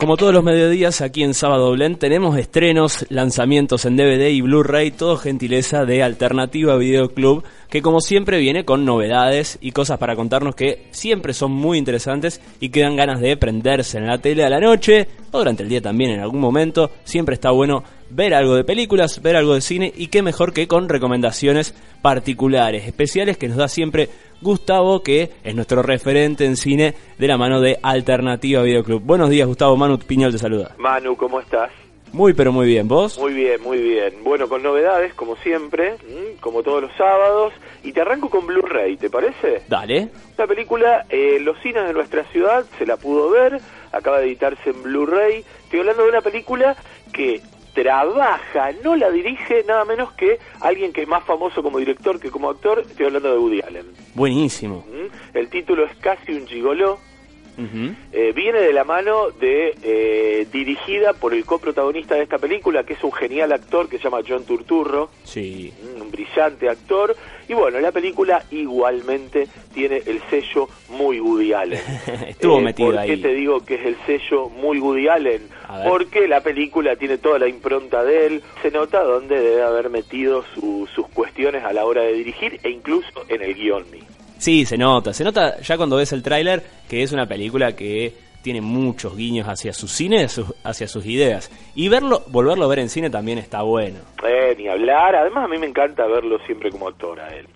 Como todos los mediodías aquí en Sábado Blend tenemos estrenos, lanzamientos en DVD y Blu-ray, todo gentileza de Alternativa Video Club, que como siempre viene con novedades y cosas para contarnos que siempre son muy interesantes y que dan ganas de prenderse en la tele a la noche o durante el día también en algún momento. Siempre está bueno ver algo de películas, ver algo de cine y qué mejor que con recomendaciones particulares, especiales que nos da siempre Gustavo, que es nuestro referente en cine de la mano de Alternativa Videoclub. Buenos días, Gustavo. Manu Piñol te saluda. Manu, ¿cómo estás? Muy, pero muy bien. ¿Vos? Muy bien, muy bien. Bueno, con novedades, como siempre, como todos los sábados. Y te arranco con Blu-ray, ¿te parece? Dale. Esta película, eh, los cines de nuestra ciudad, se la pudo ver, acaba de editarse en Blu-ray. Estoy hablando de una película que trabaja, no la dirige nada menos que alguien que es más famoso como director que como actor, estoy hablando de Woody Allen. Buenísimo. El título es Casi un gigoló. Eh, viene de la mano de eh, dirigida por el coprotagonista de esta película, que es un genial actor que se llama John Turturro, sí. un brillante actor. Y bueno, la película igualmente tiene el sello muy Woody Allen. Estuvo metido ¿Por qué ahí. te digo que es el sello muy Woody Allen? Porque la película tiene toda la impronta de él. Se nota dónde debe haber metido su- sus cuestiones a la hora de dirigir e incluso en el mismo. Sí, se nota. Se nota ya cuando ves el tráiler que es una película que tiene muchos guiños hacia sus- hacia sus ideas. Y verlo, volverlo a ver en cine también está bueno. Eh, ni hablar. Además, a mí me encanta verlo siempre como actor a él.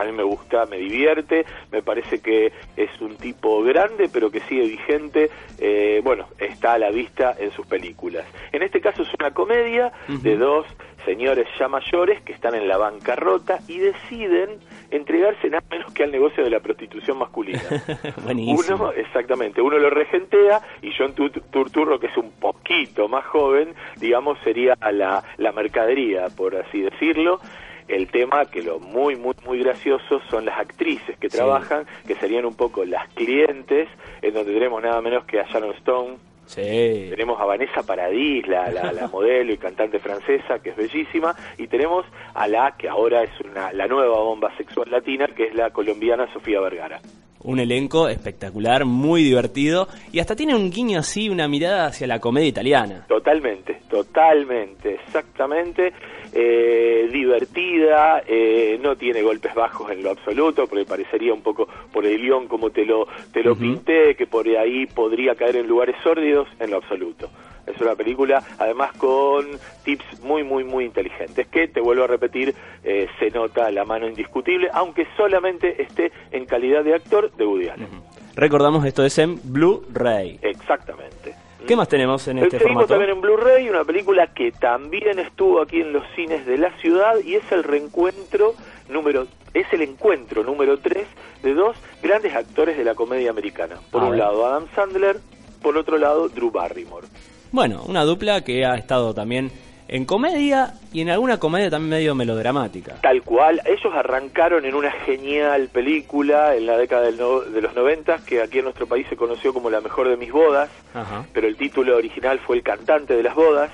A mí me gusta, me divierte, me parece que es un tipo grande, pero que sigue vigente. eh, bueno, está a la vista en sus películas. En este caso es una comedia de dos señores ya mayores que están en la bancarrota y deciden entregarse nada menos que al negocio de la prostitución masculina. Buenísimo. Uno, exactamente, uno lo regentea y John Tu- Turturro, que es un poquito más joven, digamos, sería la, la mercadería, por así decirlo. El tema que lo muy, muy, muy gracioso son las actrices que Sí. trabajan, que serían un poco las clientes, en donde tenemos nada menos que a Sharon Stone, Sí. tenemos a Vanessa Paradis, la, la, la modelo y cantante francesa, que es bellísima, y tenemos a la que ahora es una, la nueva bomba sexual latina, que es la colombiana Sofía Vergara. Un elenco espectacular, muy divertido y hasta tiene un guiño así, una mirada hacia la comedia italiana. Totalmente, totalmente, exactamente. Eh, divertida, eh, no tiene golpes bajos en lo absoluto, porque parecería un poco por el guion como te lo, te lo pinté, que por ahí podría caer en lugares sórdidos, en lo absoluto. Es una película, además, con tips muy, muy, muy inteligentes, que, te vuelvo a repetir, eh, se nota la mano indiscutible, aunque solamente esté en calidad de actor de Woody Allen. Recordamos esto es en Blu-ray. Exactamente. ¿Qué más tenemos en este Seguimos formato? también en Blu-ray, una película que también estuvo aquí en los cines de la ciudad y es el reencuentro número es el encuentro número 3 de dos grandes actores de la comedia americana. Por A un ver. lado Adam Sandler, por otro lado Drew Barrymore. Bueno, una dupla que ha estado también en comedia y en alguna comedia también medio melodramática. Tal cual, ellos arrancaron en una genial película en la década del no- de los 90 que aquí en nuestro país se conoció como La mejor de mis bodas, Ajá. pero el título original fue El cantante de las bodas.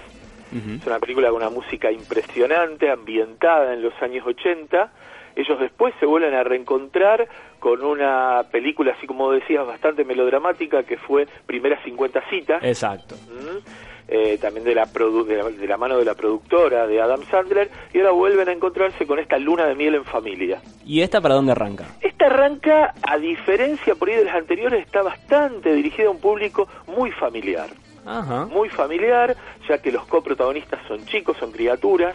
Es una película con una música impresionante, ambientada en los años 80. Ellos después se vuelven a reencontrar con una película, así como decías, bastante melodramática, que fue Primeras 50 citas, Exacto. ¿m? Eh, también de la, produ- de, la, de la mano de la productora de Adam Sandler, y ahora vuelven a encontrarse con esta luna de miel en familia. ¿Y esta para dónde arranca? Esta arranca, a diferencia por ahí de las anteriores, está bastante dirigida a un público muy familiar Ajá. muy familiar, ya que los coprotagonistas son chicos, son criaturas,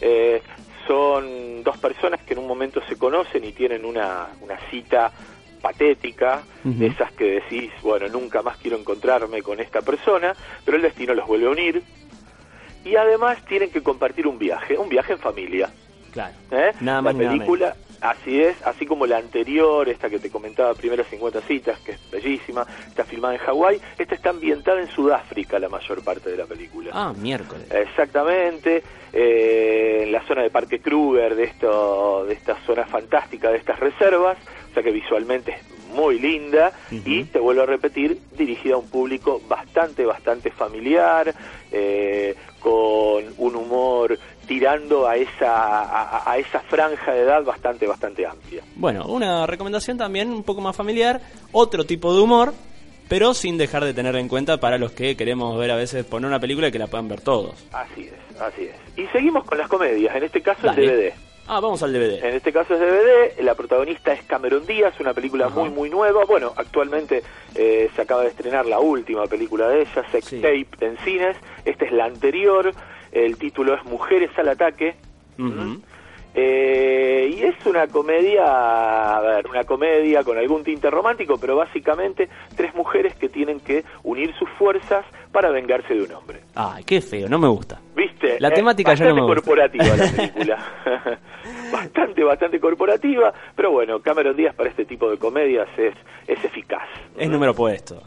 eh, son dos personas que en un momento se conocen y tienen una, una cita patética, de esas que decís, bueno, nunca más quiero encontrarme con esta persona, pero el destino los vuelve a unir. Y además tienen que compartir un viaje, un viaje en familia. Claro. ¿eh? Nada más la ni nada película, así es, así como la anterior, esta que te comentaba, Primeras 50 citas, que es bellísima, está filmada en Hawái, esta está ambientada en Sudáfrica la mayor parte de la película. Ah, miércoles. Exactamente, eh, en la zona de Parque Kruger, de, esto, de esta zona fantástica, de estas reservas, o sea que visualmente es muy linda y te vuelvo a repetir, dirigida a un público bastante, bastante familiar, eh, con un humor tirando a esa, a, esa franja de edad bastante, bastante amplia. Bueno, una recomendación también un poco más familiar, otro tipo de humor, pero sin dejar de tener en cuenta para los que queremos ver a veces poner una película y que la puedan ver todos. Así es, así es. Y seguimos con las comedias, en este caso el DVD. Ah, vamos al DVD. En este caso es DVD, la protagonista es Cameron Díaz, una película muy muy nueva. Bueno, actualmente eh, se acaba de estrenar la última película de ella, Sex Tape, en cines. Esta es la anterior, el título es Mujeres al ataque. Eh, y es una comedia, a ver, una comedia con algún tinte romántico, pero básicamente tres mujeres que tienen que unir sus fuerzas para vengarse de un hombre. Ay, qué feo, no me gusta. ¿Viste? La temática ya no me gusta. corporativa la película. bastante, bastante corporativa, pero bueno, Cameron Díaz para este tipo de comedias es, es eficaz. Es número puesto.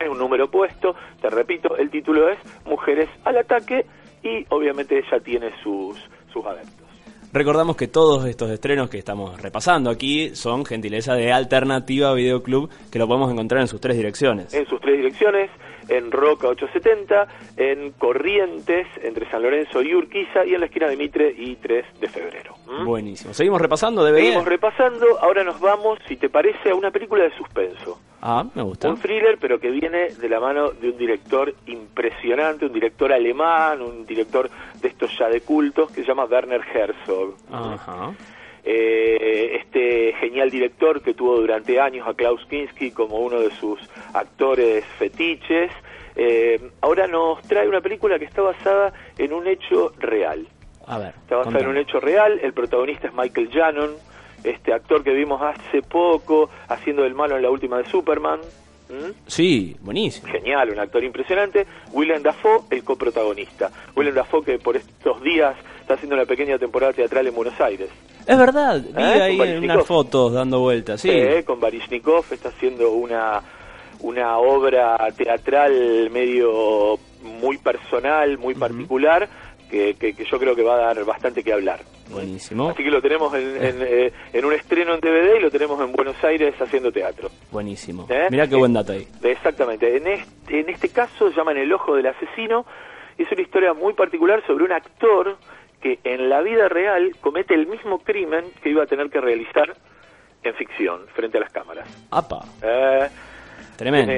Es un número puesto, te repito, el título es Mujeres al ataque y obviamente ella tiene sus, sus adeptos. Recordamos que todos estos estrenos que estamos repasando aquí son gentileza de Alternativa Videoclub, que lo podemos encontrar en sus tres direcciones. En sus tres direcciones, en Roca 870, en Corrientes, entre San Lorenzo y Urquiza, y en la esquina de Mitre y 3 de febrero. ¿Mm? Buenísimo. Seguimos repasando, DVD. Seguimos repasando, ahora nos vamos, si te parece, a una película de suspenso. Ah, me gusta. Un thriller, pero que viene de la mano de un director impresionante, un director alemán, un director de estos ya de cultos, que se llama Werner Herzog. Ajá. Eh, genial director que tuvo durante años a Klaus Kinski como uno de sus actores fetiches, eh, ahora nos trae una película que está basada en un hecho real. A ver, está basada en un hecho real, el protagonista es Michael Janon, este actor que vimos hace poco haciendo el malo en la última de Superman. Sí, buenísimo. Genial, un actor impresionante. William Dafoe, el coprotagonista. William Dafoe que por estos días está haciendo una pequeña temporada teatral en Buenos Aires. Es verdad, vi ¿Eh? ahí unas fotos dando vueltas, sí. con Baryshnikov está haciendo una, una obra teatral medio muy personal, muy particular, que, que, yo creo que va a dar bastante que hablar. Buenísimo. Así que lo tenemos en, eh, en, un estreno en DVD y lo tenemos en Buenos Aires haciendo teatro. Buenísimo. ¿Eh? Mirá qué buen dato ahí. Exactamente. En este, en este caso llaman El Ojo del Asesino. Es una historia muy particular sobre un actor que en la vida real comete el mismo crimen que iba a tener que realizar en ficción, frente a las cámaras. ¡Apa! Eh, Tremendo.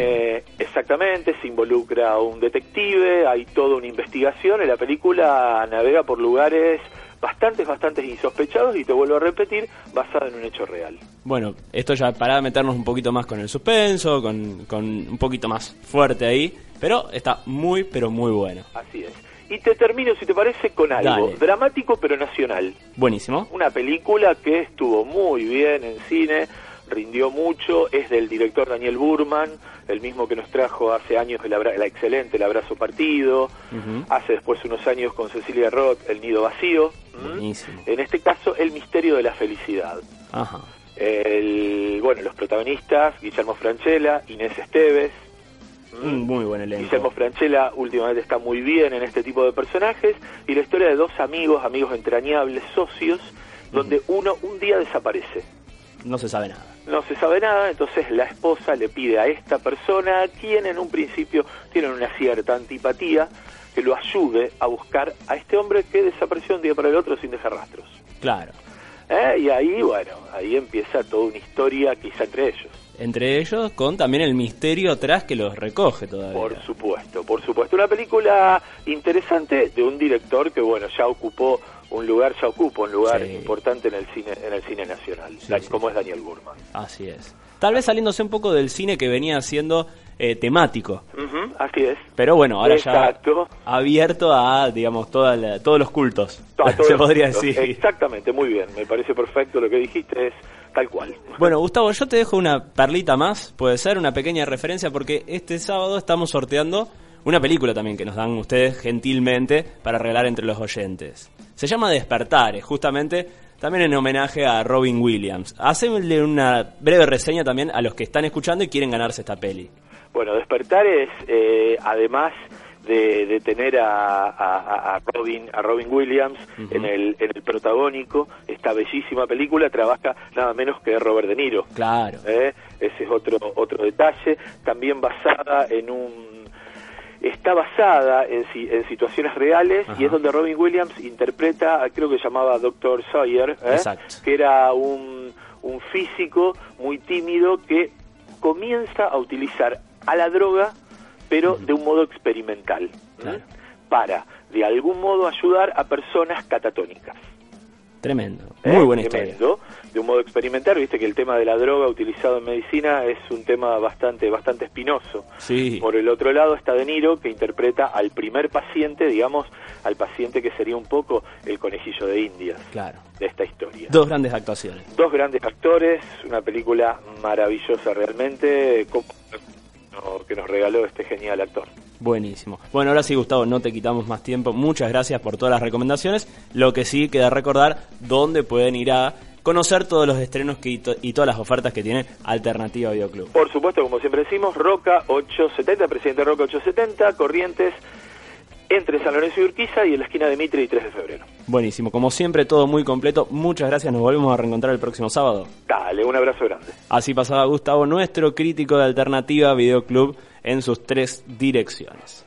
exactamente, se involucra a un detective, hay toda una investigación y la película navega por lugares bastantes, bastantes insospechados y te vuelvo a repetir, basada en un hecho real. Bueno, esto ya para meternos un poquito más con el suspenso, con, con un poquito más fuerte ahí, pero está muy, pero muy bueno. Así es. Y te termino, si te parece, con algo dramático pero nacional. Buenísimo. Una película que estuvo muy bien en cine, rindió mucho, es del director Daniel Burman, el mismo que nos trajo hace años el la excelente El Abrazo Partido, hace después unos años con Cecilia Roth El Nido Vacío, en este caso El Misterio de la Felicidad. El, bueno, los protagonistas, Guillermo Franchella, Inés Esteves. Muy buen elenco. Guillermo Franchella últimamente está muy bien en este tipo de personajes y la historia de dos amigos, amigos entrañables, socios, donde uno un día desaparece. No se sabe nada. No se sabe nada, entonces la esposa le pide a esta persona, quien en un principio tiene una cierta antipatía, que lo ayude a buscar a este hombre que desapareció un día para el otro sin dejar rastros. Claro. ¿Eh? Y ahí, bueno, ahí empieza toda una historia quizá entre ellos. Entre ellos, con también el misterio atrás que los recoge todavía. Por supuesto, por supuesto. Una película interesante de un director que, bueno, ya ocupó un lugar, ya ocupa un lugar importante en el cine, en el cine nacional, como es Daniel Burman. Así es. Tal vez saliéndose un poco del cine que venía siendo eh, temático. así es. Pero bueno, ahora ya abierto a, digamos, toda todos los cultos, se podría decir. Exactamente, muy bien. Me parece perfecto lo que dijiste, es tal cual. Bueno, Gustavo, yo te dejo una perlita más, puede ser, una pequeña referencia, porque este sábado estamos sorteando una película también que nos dan ustedes gentilmente para regalar entre los oyentes. Se llama Despertares, justamente también en homenaje a Robin Williams. Hacemele una breve reseña también a los que están escuchando y quieren ganarse esta peli. Bueno, Despertar es, eh, además de, tener a, Robin a Robin Williams en, el, en el protagónico, esta bellísima película trabaja nada menos que Robert De Niro. Claro. ¿Eh? Ese es otro, otro detalle. También basada en un está basada en, en situaciones reales y es donde Robin Williams interpreta, creo que llamaba Dr. Sawyer, ¿eh? que era un, un físico muy tímido que comienza a utilizar a la droga, pero de un modo experimental, para de algún modo ayudar a personas catatónicas. Tremendo, ¿Eh? muy buena Tremendo. De un modo experimental, viste que el tema de la droga utilizado en medicina es un tema bastante bastante espinoso. Sí. Por el otro lado está De Niro, que interpreta al primer paciente, digamos, al paciente que sería un poco el conejillo de Indias claro. de esta historia. Dos grandes actuaciones. Dos grandes actores, una película maravillosa realmente, que nos regaló este genial actor. Buenísimo. Bueno, ahora sí, Gustavo, no te quitamos más tiempo. Muchas gracias por todas las recomendaciones. Lo que sí queda recordar dónde pueden ir a conocer todos los estrenos que, y todas las ofertas que tiene Alternativa Videoclub. Por supuesto, como siempre decimos, Roca 870, presidente Roca 870, Corrientes entre San Lorenzo y Urquiza y en la esquina de Mitre y 3 de febrero. Buenísimo, como siempre todo muy completo. Muchas gracias, nos volvemos a reencontrar el próximo sábado. Dale, un abrazo grande. Así pasaba Gustavo, nuestro crítico de Alternativa Videoclub en sus tres direcciones.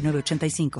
85